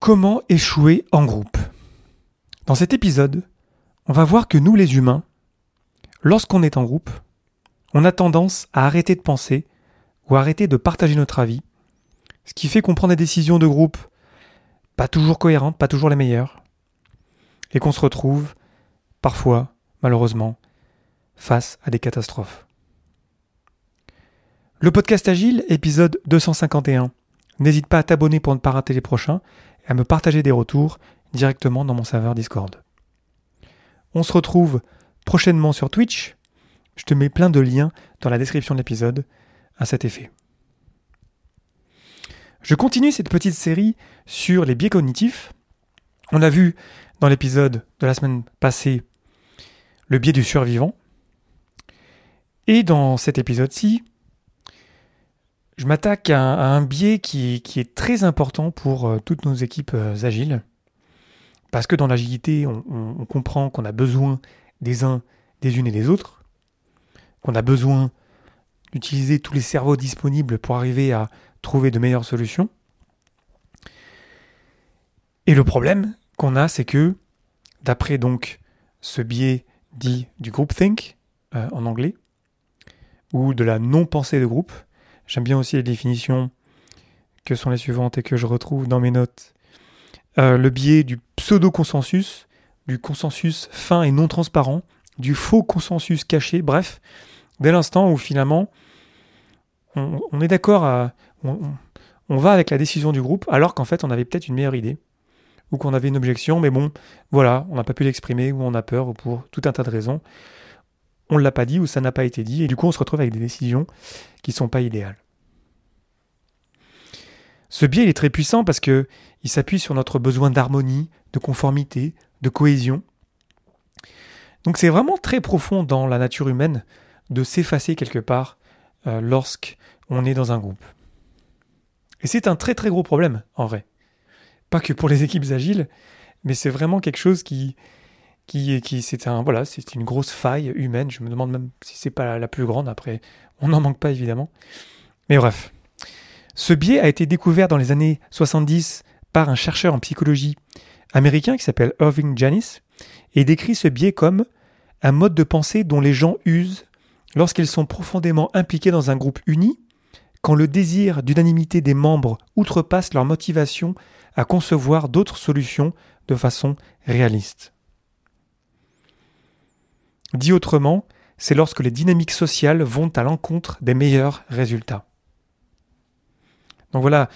Comment échouer en groupe? Dans cet épisode, on va voir que nous les humains, lorsqu'on est en groupe, on a tendance à arrêter de penser ou arrêter de partager notre avis, ce qui fait qu'on prend des décisions de groupe pas toujours cohérentes, pas toujours les meilleures, et qu'on se retrouve, parfois, malheureusement, face à des catastrophes. Le podcast Agile, épisode 251. N'hésite pas à t'abonner pour ne pas rater les prochains à me partager des retours directement dans mon serveur Discord. On se retrouve prochainement sur Twitch. Je te mets plein de liens dans la description de l'épisode à cet effet. Je continue cette petite série sur les biais cognitifs. On a vu dans l'épisode de la semaine passée le biais du survivant. Et dans cet épisode-ci, je m'attaque à, un biais qui, est très important pour euh, toutes nos équipes euh, agiles. Parce que dans l'agilité, on, comprend qu'on a besoin des uns, des unes et des autres, qu'on a besoin d'utiliser tous les cerveaux disponibles pour arriver à trouver de meilleures solutions. Et le problème qu'on a, c'est que, d'après donc ce biais dit du groupthink euh, en anglais, ou de la non-pensée de groupe, J'aime bien aussi les définitions que sont les suivantes et que je retrouve dans mes notes. Euh, le biais du pseudo-consensus, du consensus fin et non transparent, du faux consensus caché, bref, dès l'instant où finalement on, est d'accord. On, on, va avec la décision du groupe alors qu'en fait on avait peut-être une meilleure idée ou qu'on avait une objection, mais bon, voilà, on n'a pas pu l'exprimer ou on a peur ou pour tout un tas de raisons on ne l'a pas dit ou ça n'a pas été dit, et du coup on se retrouve avec des décisions qui ne sont pas idéales. Ce biais est très puissant parce que il s'appuie sur notre besoin d'harmonie, de conformité, de cohésion. Donc c'est vraiment très profond dans la nature humaine de s'effacer quelque part euh, lorsqu'on est dans un groupe. Et c'est un très très gros problème en vrai. Pas que pour les équipes agiles, mais c'est vraiment quelque chose qui, qui, qui c'est un voilà, une grosse faille humaine. Je me demande même si c'est pas la, plus grande. Après, on n'en manque pas évidemment. Mais bref, ce biais a été découvert dans les années 70 par un chercheur en psychologie américain qui s'appelle Irving Janis et décrit ce biais comme un mode de pensée dont les gens usent lorsqu'ils sont profondément impliqués dans un groupe uni, quand le désir d'unanimité des membres outrepasse leur motivation à concevoir d'autres solutions de façon réaliste. Dit autrement, c'est lorsque les dynamiques sociales vont à l'encontre des meilleurs résultats. Donc voilà,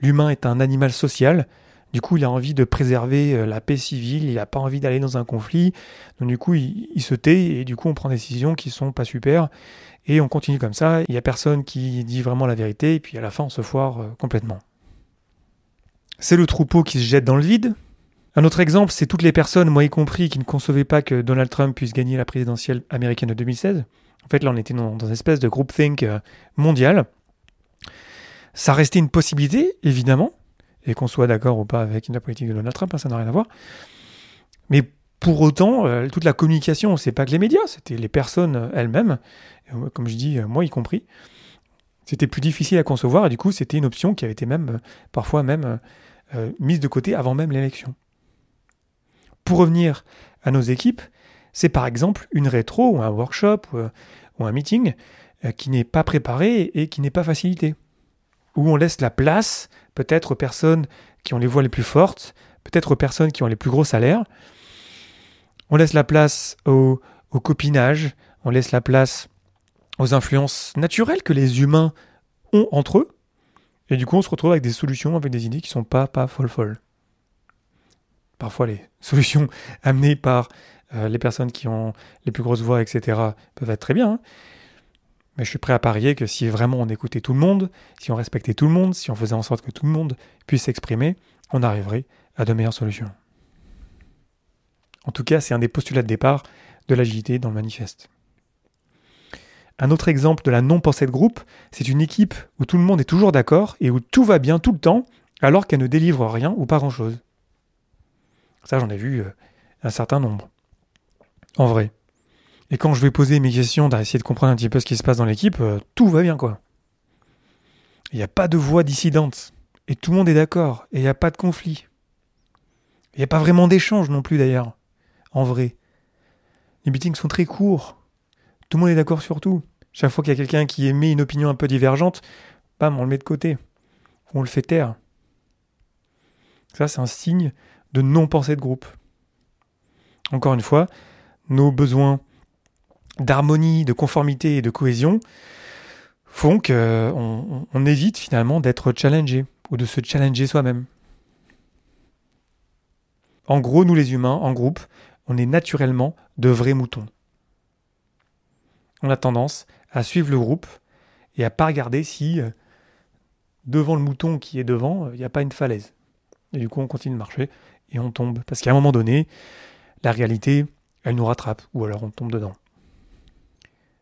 l'humain est un animal social, du coup il a envie de préserver euh, la paix civile, il n'a pas envie d'aller dans un conflit, donc du coup il, se tait et du coup on prend des décisions qui sont pas super. Et on continue comme ça, il n'y a personne qui dit vraiment la vérité. Et puis à la fin on se foire euh, complètement. C'est le troupeau qui se jette dans le vide, un autre exemple, c'est toutes les personnes, moi y compris, qui ne concevaient pas que Donald Trump puisse gagner la présidentielle américaine de 2016. En fait, là, on était dans, une espèce de groupthink euh, mondial. Ça restait une possibilité, évidemment, et qu'on soit d'accord ou pas avec la politique de Donald Trump, hein, ça n'a rien à voir. Mais pour autant, euh, toute la communication, c'est pas que les médias, c'était les personnes euh, elles-mêmes, comme je dis, moi y compris. C'était plus difficile à concevoir et du coup, c'était une option qui avait été même parfois même mise de côté avant même l'élection. Pour revenir à nos équipes, c'est par exemple une rétro ou un workshop ou, un meeting euh, qui n'est pas préparé et qui n'est pas facilité. Où on laisse la place peut-être aux personnes qui ont les voix les plus fortes, peut-être aux personnes qui ont les plus gros salaires. On laisse la place au, copinage, on laisse la place aux influences naturelles que les humains ont entre eux. Et du coup, on se retrouve avec des solutions, avec des idées qui sont pas, pas folles folles parfois les solutions amenées par euh, les personnes qui ont les plus grosses voix, etc., peuvent être très bien. Hein. Mais je suis prêt à parier que si vraiment on écoutait tout le monde, si on respectait tout le monde, si on faisait en sorte que tout le monde puisse s'exprimer, on arriverait à de meilleures solutions. En tout cas, c'est un des postulats de départ de l'agilité dans le manifeste. Un autre exemple de la non-pensée de groupe, c'est une équipe où tout le monde est toujours d'accord et où tout va bien tout le temps, alors qu'elle ne délivre rien ou pas grand-chose. Ça, j'en ai vu euh, un certain nombre. En vrai. Et quand je vais poser mes questions, d'essayer de comprendre un petit peu ce qui se passe dans l'équipe, euh, tout va bien, quoi. Il n'y a pas de voix dissidente. Et tout le monde est d'accord. Et il n'y a pas de conflit. Il n'y a pas vraiment d'échange non plus d'ailleurs, en vrai. Les meetings sont très courts. Tout le monde est d'accord sur tout. Chaque fois qu'il y a quelqu'un qui émet une opinion un peu divergente, bam, on le met de côté. On le fait taire. Ça, c'est un signe de non-pensée de groupe. Encore une fois, nos d'harmonie, de conformité et de cohésion font qu'on on évite finalement d'être challengé ou de se challenger soi-même. En gros, nous les humains, en groupe, on est naturellement de vrais moutons. On a tendance à suivre le groupe et à pas regarder si euh, devant le mouton qui est devant, il n'y a pas une falaise. Et du coup, on continue de marcher et on tombe. Parce qu'à un moment donné, la réalité, elle nous rattrape ou alors on tombe dedans.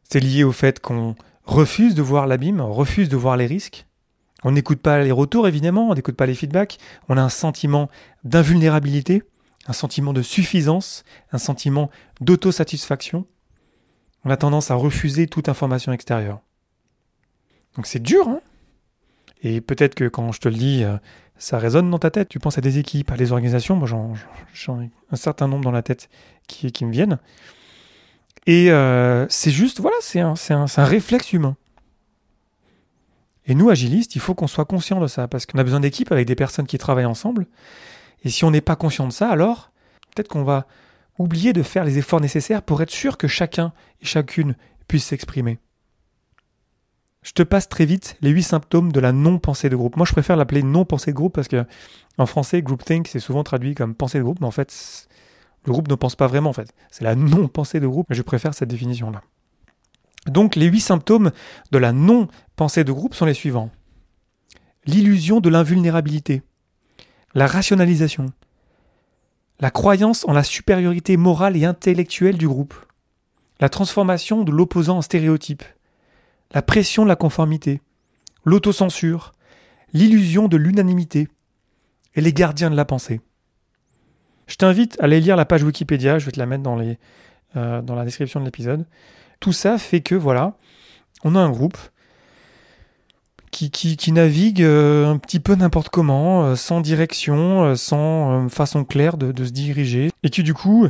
C'est lié au fait qu'on refuse de voir l'abîme, on refuse de voir les risques. On n'écoute pas les retours, évidemment, on n'écoute pas les feedbacks. On a un sentiment d'invulnérabilité, un sentiment de suffisance, un sentiment d'autosatisfaction. On a tendance à refuser toute information extérieure. Donc c'est dur, hein? Et peut-être que quand je te le dis, euh, ça résonne dans ta tête. Tu penses à des équipes, à des organisations. Moi, j'en ai un certain nombre dans la tête qui, me viennent. Et euh, c'est juste, voilà, c'est un, un, réflexe humain. Et nous, agilistes, il faut qu'on soit conscient de ça, parce qu'on a besoin d'équipes avec des personnes qui travaillent ensemble. Et si on n'est pas conscient de ça, alors peut-être qu'on va oublier de faire les efforts nécessaires pour être sûr que chacun et chacune puisse s'exprimer. Je te passe très vite les huit symptômes de la non-pensée de groupe. Moi, je préfère l'appeler non-pensée de groupe parce que en français, groupthink, c'est souvent traduit comme pensée de groupe, mais en fait, le groupe ne pense pas vraiment, en fait. C'est la non-pensée de groupe. Je préfère cette définition-là. Donc, les huit symptômes de la non-pensée de groupe sont les suivants. L'illusion de l'invulnérabilité, la rationalisation, la croyance en la supériorité morale et intellectuelle du groupe, la transformation de l'opposant en stéréotype, la pression de la conformité, l'autocensure, l'illusion de l'unanimité et les gardiens de la pensée. Je t'invite à aller lire la page Wikipédia, je vais te la mettre dans, les, euh, dans la description de l'épisode. Tout ça fait que, voilà, on a un groupe qui, qui, navigue euh, un petit peu n'importe comment, euh, sans direction, sans façon claire de, se diriger, et qui du coup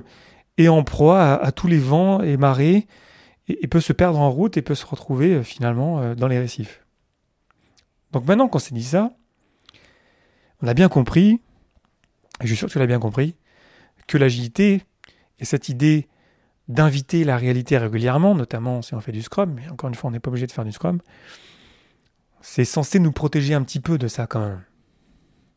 est en proie à, tous les vents et marées, et, peut se perdre en route et peut se retrouver finalement dans les récifs. Donc maintenant qu'on s'est dit ça, on a bien compris, et je suis sûr que tu l'as bien compris, que l'agilité et cette idée d'inviter la réalité régulièrement, notamment si on fait du Scrum, mais encore une fois, on n'est pas obligé de faire du Scrum, c'est censé nous protéger un petit peu de ça quand même.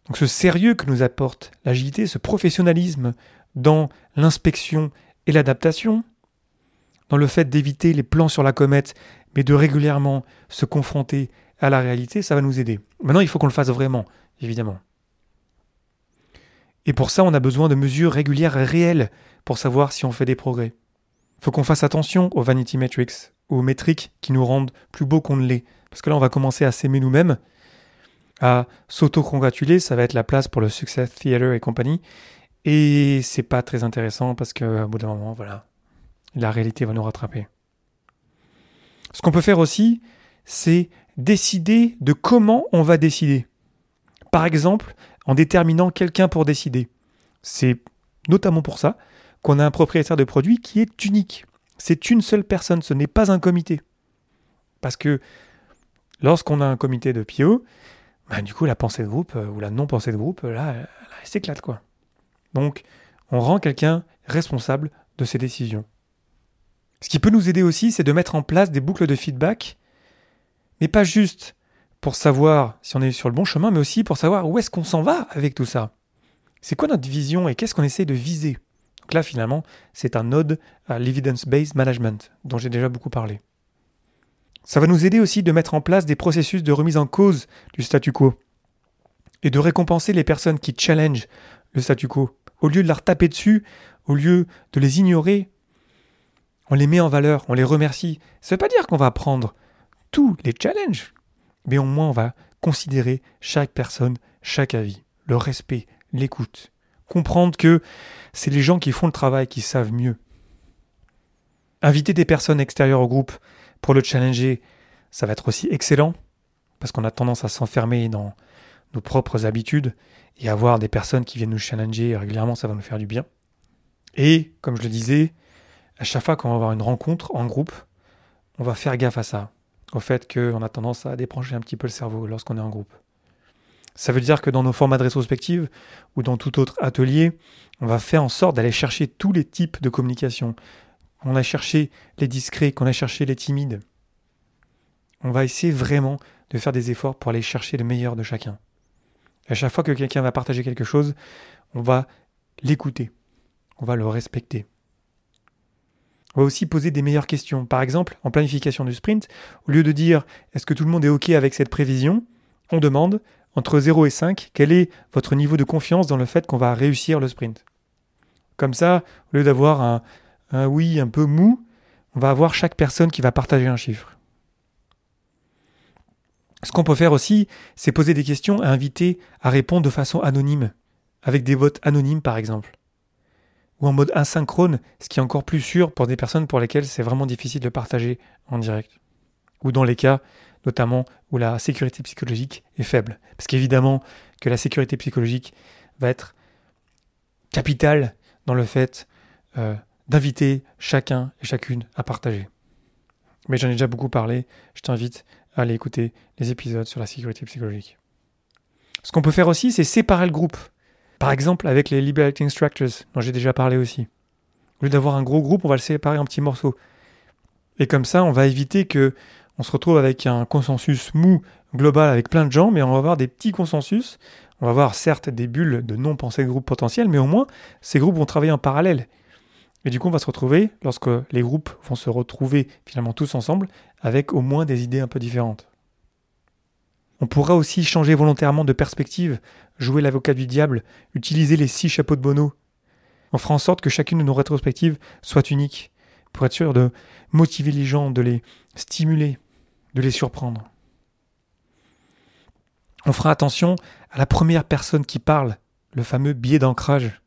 Donc ce sérieux que nous apporte l'agilité, ce professionnalisme dans l'inspection et l'adaptation, dans le fait d'éviter les plans sur la comète, mais de régulièrement se confronter à la réalité, ça va nous aider. Maintenant, il faut qu'on le fasse vraiment, évidemment. Et pour ça, on a besoin de mesures régulières réelles pour savoir si on fait des progrès. Il faut qu'on fasse attention aux vanity metrics, aux métriques qui nous rendent plus beaux qu'on ne l'est. Parce que là, on va commencer à s'aimer nous-mêmes, à s'auto-congratuler, ça va être la place pour le Success Theater et compagnie. Et c'est pas très intéressant parce qu'à bout d'un moment, voilà, la réalité va nous rattraper. Ce qu'on peut faire aussi, c'est décider de comment on va décider. Par exemple, en déterminant quelqu'un pour décider. C'est notamment pour ça qu'on a un propriétaire de produit qui est unique. C'est une seule personne, ce n'est pas un comité. Parce que lorsqu'on a un comité de PO, bah, du coup la pensée de groupe euh, ou la non-pensée de groupe, là, elle, s'éclate quoi. Donc on rend quelqu'un responsable de ses décisions. Ce qui peut nous aider aussi, c'est de mettre en place des boucles de feedback, mais pas juste pour savoir si on est sur le bon chemin, mais aussi pour savoir où est-ce qu'on s'en va avec tout ça. C'est quoi notre vision et qu'est-ce qu'on essaie de viser? Donc là, finalement, c'est un node à l'evidence-based management, dont j'ai déjà beaucoup parlé. Ça va nous aider aussi de mettre en place des processus de remise en cause du statu quo et de récompenser les personnes qui challengent le statu quo. Au lieu de leur taper dessus, au lieu de les ignorer, on les met en valeur, on les remercie. Ça ne veut pas dire qu'on va prendre tous les challenges mais au moins on va considérer chaque personne, chaque avis, le respect, l'écoute. Comprendre que c'est les gens qui font le travail qui savent mieux. Inviter des personnes extérieures au groupe pour le challenger, ça va être aussi excellent, parce qu'on a tendance à s'enfermer dans, nos propres habitudes et avoir des personnes qui viennent nous challenger régulièrement, ça va nous faire du bien. Et, comme je le disais, à chaque fois qu'on va avoir une rencontre en groupe, on va faire gaffe à ça, au fait qu'on a tendance à débrancher un petit peu le cerveau lorsqu'on est en groupe. Ça veut dire que dans nos formats de rétrospective ou dans tout autre atelier, on va faire en sorte d'aller chercher tous les types de communication. On a cherché les discrets, qu'on a cherché les timides. On va essayer vraiment de faire des efforts pour aller chercher le meilleur de chacun. à chaque fois que quelqu'un va partager quelque chose, on va l'écouter, on va le respecter. On va aussi poser des meilleures questions. Par exemple, en planification du sprint, au lieu de dire est-ce que tout le monde est OK avec cette prévision, on demande entre 0 et 5, quel est votre niveau de confiance dans le fait qu'on va réussir le sprint? Comme ça, au lieu d'avoir un, oui un peu mou, on va avoir chaque personne qui va partager un chiffre. Ce qu'on peut faire aussi, c'est poser des questions et inviter à répondre de façon anonyme, avec des votes anonymes par exemple. Ou en mode asynchrone, ce qui est encore plus sûr pour des personnes pour lesquelles c'est vraiment difficile de partager en direct. Ou dans les cas, notamment, où la sécurité psychologique est faible. Parce qu'évidemment que la sécurité psychologique va être capitale dans le fait euh, d'inviter chacun et chacune à partager. Mais j'en ai déjà beaucoup parlé, je t'invite aller écouter les épisodes sur la sécurité psychologique. Ce qu'on peut faire aussi, c'est séparer le groupe. Par exemple, avec les Liberating Structures, dont j'ai déjà parlé aussi. Au lieu d'avoir un gros groupe, on va le séparer en petits morceaux. Et comme ça, on va éviter que on se retrouve avec un consensus mou global avec plein de gens, mais on va avoir des petits consensus. On va avoir certes des bulles de non-pensée de groupe potentiels, mais au moins, ces groupes vont travailler en parallèle. Et du coup, on va se retrouver, lorsque les groupes vont se retrouver finalement tous ensemble, avec au moins des idées un peu différentes. On pourra aussi changer volontairement de perspective, jouer l'avocat du diable, utiliser les six chapeaux de Bono. On fera en sorte que chacune de nos rétrospectives soit unique, pour être sûr de motiver les gens, de les stimuler, de les surprendre. On fera attention à la première personne qui parle, le fameux biais d'ancrage,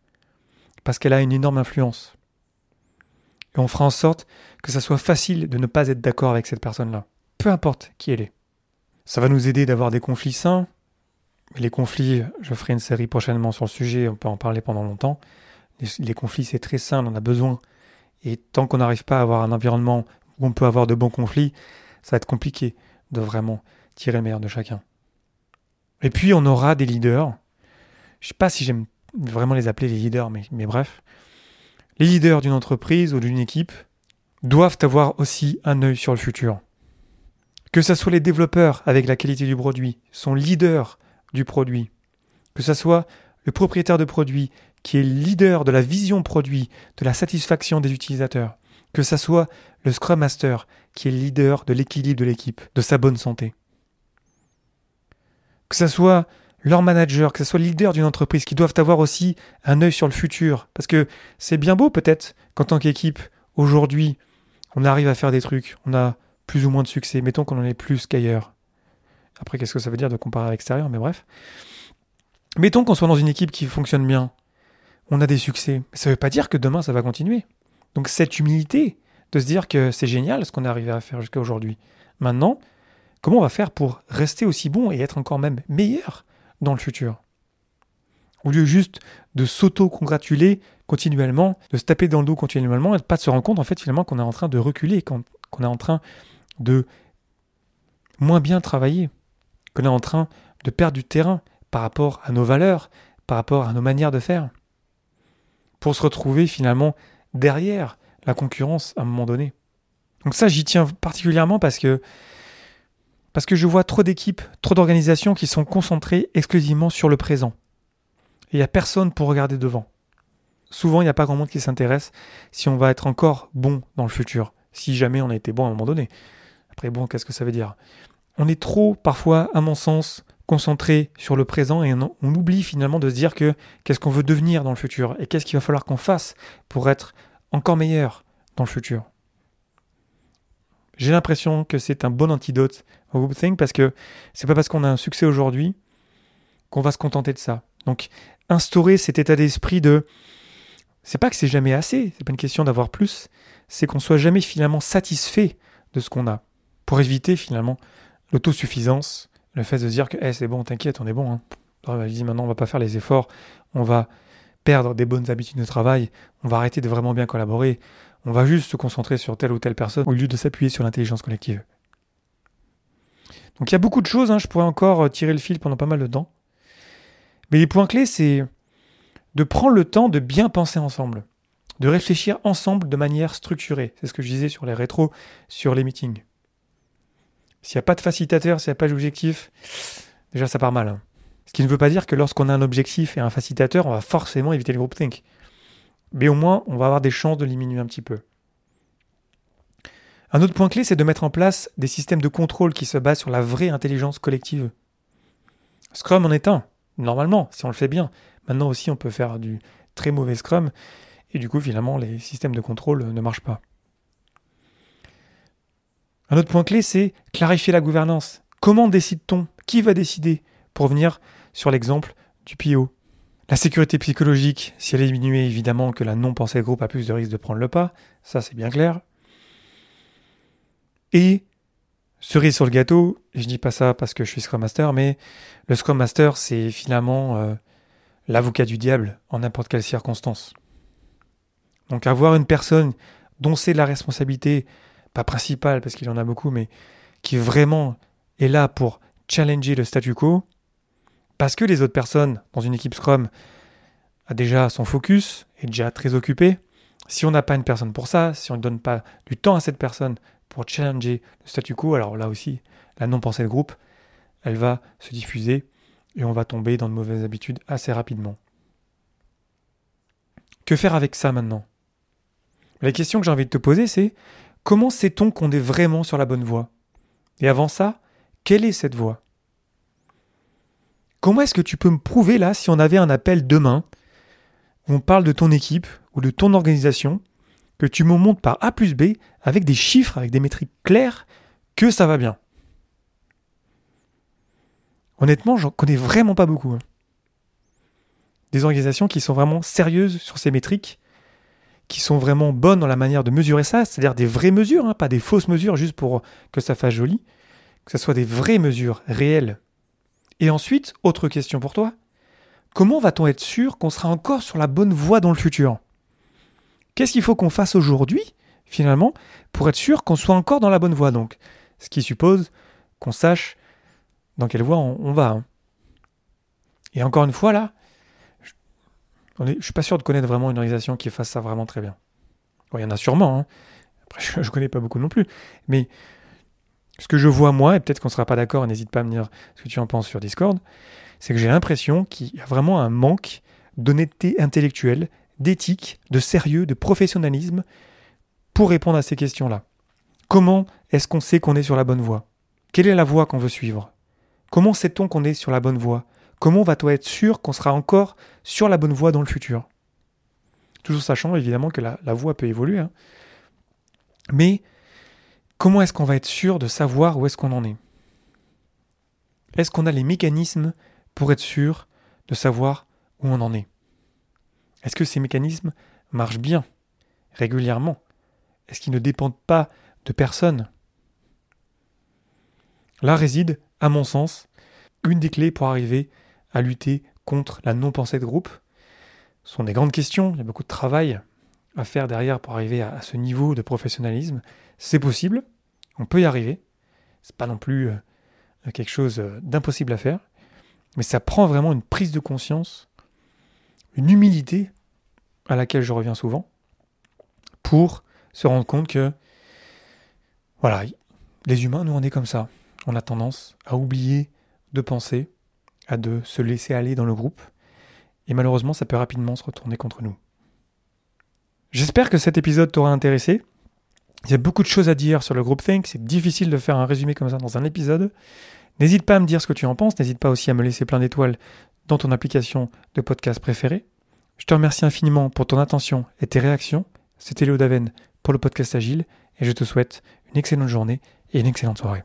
parce qu'elle a une énorme influence. Et on fera en sorte que ça soit facile de ne pas être d'accord avec cette personne-là, peu importe qui elle est. Ça va nous aider d'avoir des conflits sains. Les conflits, je ferai une série prochainement sur le sujet, on peut en parler pendant longtemps. Les, conflits, c'est très sain, on en a besoin. Et tant qu'on n'arrive pas à avoir un environnement où on peut avoir de bons conflits, ça va être compliqué de vraiment tirer le meilleur de chacun. Et puis on aura des leaders. Je sais pas si j'aime vraiment les appeler les leaders, mais, mais bref. Les leaders d'une entreprise ou d'une équipe doivent avoir aussi un œil sur le futur. Que ce soit les développeurs avec la qualité du produit, sont leaders du produit. Que ce soit le propriétaire de produit qui est leader de la vision produit, de la satisfaction des utilisateurs. Que ce soit le Scrum Master qui est leader de l'équilibre de l'équipe, de sa bonne santé. Que ce soit leur manager, que ce soit le leader d'une entreprise, qui doivent avoir aussi un œil sur le futur. Parce que c'est bien beau peut-être qu'en tant qu'équipe, aujourd'hui, on arrive à faire des trucs, on a plus ou moins de succès, mettons qu'on en ait plus qu'ailleurs. Après, qu'est-ce que ça veut dire de comparer à l'extérieur, mais bref. Mettons qu'on soit dans une équipe qui fonctionne bien, on a des succès. Ça ne veut pas dire que demain ça va continuer. Donc cette humilité de se dire que c'est génial ce qu'on est arrivé à faire jusqu'à aujourd'hui. Maintenant, comment on va faire pour rester aussi bon et être encore même meilleur dans le futur? Au lieu juste de s'auto-congratuler continuellement, de se taper dans le dos continuellement et de pas se rendre compte en fait finalement qu'on est en train de reculer, qu'on est en train de moins bien travailler, qu'on est en train de perdre du terrain par rapport à nos valeurs, par rapport à nos manières de faire, pour se retrouver finalement derrière la concurrence à un moment donné. Donc ça, j'y tiens particulièrement parce que je vois trop d'équipes, trop d'organisations qui sont concentrées exclusivement sur le présent. Il n'y a personne pour regarder devant. Souvent, il n'y a pas grand monde qui s'intéresse si on va être encore bon dans le futur, si jamais on a été bon à un moment donné. Après, bon, qu'est-ce que ça veut dire? On est trop, parfois, à mon sens, concentré sur le présent et on, oublie finalement de se dire que qu'est-ce qu'on veut devenir dans le futur et qu'est-ce qu'il va falloir qu'on fasse pour être encore meilleur dans le futur. J'ai l'impression que c'est un bon antidote au groupthink parce que c'est pas parce qu'on a un succès aujourd'hui qu'on va se contenter de ça. Donc, instaurer cet état d'esprit de c'est pas que c'est jamais assez, c'est pas une question d'avoir plus, c'est qu'on soit jamais finalement satisfait de ce qu'on a pour éviter finalement l'autosuffisance Le fait de se dire que c'est bon, t'inquiète, on est bon. Hein. Vas-y, maintenant on va pas faire les efforts, on va perdre des bonnes habitudes de travail, on va arrêter de vraiment bien collaborer, on va juste se concentrer sur telle ou telle personne au lieu de s'appuyer sur l'intelligence collective. Donc il y a beaucoup de choses, hein, je pourrais encore euh, tirer le fil pendant pas mal de temps. Mais les points clés, c'est de prendre le temps de bien penser ensemble, de réfléchir ensemble de manière structurée. C'est ce que je disais sur les rétros, sur les meetings. S'il n'y a pas de facilitateur, s'il n'y a pas d'objectif, déjà ça part mal. Hein. Ce qui ne veut pas dire que lorsqu'on a un objectif et un facilitateur, on va forcément éviter le groupthink. Mais au moins, on va avoir des chances de diminuer un petit peu. Un autre point clé, c'est de mettre en place des systèmes de contrôle qui se basent sur la vraie intelligence collective. Scrum en est un, normalement, si on le fait bien. Maintenant aussi, on peut faire du très mauvais Scrum, et du coup, finalement, les systèmes de contrôle ne marchent pas. Un autre point clé, c'est clarifier la gouvernance. Comment décide-t-on? Qui va décider? Pour venir sur l'exemple du PO. La sécurité psychologique, si elle est diminuée, évidemment que la non-pensée groupe a plus de risques de prendre le pas, ça c'est bien clair. Et cerise sur le gâteau, et je dis pas ça parce que je suis Scrum Master, mais le Scrum Master c'est finalement euh, l'avocat du diable en n'importe quelle circonstance. Donc avoir une personne dont c'est la responsabilité, pas principale parce qu'il y en a beaucoup, mais qui vraiment est là pour challenger le statu quo, parce que les autres personnes dans une équipe Scrum a déjà son focus, est déjà très occupé. Si on n'a pas une personne pour ça, si on ne donne pas du temps à cette personne pour challenger le statu quo, alors là aussi, la non-pensée de groupe, elle va se diffuser et on va tomber dans de mauvaises habitudes assez rapidement. Que faire avec ça maintenant? La question que j'ai envie de te poser, c'est comment sait-on qu'on est vraiment sur la bonne voie? Et avant ça, quelle est cette voie? Comment est-ce que tu peux me prouver là si on avait un appel demain où on parle de ton équipe ou de ton organisation, que tu me montres par A plus B avec des chiffres, avec des métriques claires, que ça va bien? Honnêtement, j'en connais vraiment pas beaucoup. Hein. Des organisations qui sont vraiment sérieuses sur ces métriques, qui sont vraiment bonnes dans la manière de mesurer ça, c'est-à-dire des vraies mesures, hein, pas des fausses mesures juste pour que ça fasse joli, que ce soit des vraies mesures réelles et ensuite, autre question pour toi. Comment va-t-on être sûr qu'on sera encore sur la bonne voie dans le futur? Qu'est-ce qu'il faut qu'on fasse aujourd'hui, finalement, pour être sûr qu'on soit encore dans la bonne voie donc? Ce qui suppose qu'on sache dans quelle voie on, va. Hein. Et encore une fois, là, je ne suis pas sûr de connaître vraiment une organisation qui fasse ça vraiment très bien. il y en a sûrement. Hein. Après, je ne connais pas beaucoup non plus. Mais ce que je vois moi, et peut-être qu'on ne sera pas d'accord, n'hésite pas à me dire ce que tu en penses sur Discord, c'est que j'ai l'impression qu'il y a vraiment un manque d'honnêteté intellectuelle, d'éthique, de sérieux, de professionnalisme pour répondre à ces questions-là. Comment est-ce qu'on sait qu'on est sur la bonne voie? Quelle est la voie qu'on veut suivre? Comment sait-on qu'on est sur la bonne voie? Comment va-t-on être sûr qu'on sera encore sur la bonne voie dans le futur? Toujours sachant évidemment que la, voie peut évoluer. Hein. Mais comment est-ce qu'on va être sûr de savoir où est-ce qu'on en est? Est-ce qu'on a les mécanismes pour être sûr de savoir où on en est? Est-ce que ces mécanismes marchent bien, régulièrement? Est-ce qu'ils ne dépendent pas de personne? Là réside, à mon sens, une des clés pour arriver à lutter contre la non-pensée de groupe. Ce sont des grandes questions, il y a beaucoup de travail à faire derrière pour arriver à, ce niveau de professionnalisme. C'est possible, on peut y arriver. C'est pas non plus euh, quelque chose euh, d'impossible à faire, mais ça prend vraiment une prise de conscience, une humilité à laquelle je reviens souvent, pour se rendre compte que, voilà, les humains, nous, on est comme ça. On a tendance à oublier de penser, à de se laisser aller dans le groupe, et malheureusement, ça peut rapidement se retourner contre nous. J'espère que cet épisode t'aura intéressé. Il y a beaucoup de choses à dire sur le groupe Think, c'est difficile de faire un résumé comme ça dans un épisode. N'hésite pas à me dire ce que tu en penses, n'hésite pas aussi à me laisser plein d'étoiles dans ton application de podcast préférée. Je te remercie infiniment pour ton attention et tes réactions. C'était Léo Daven pour le podcast Agile et je te souhaite une excellente journée et une excellente soirée.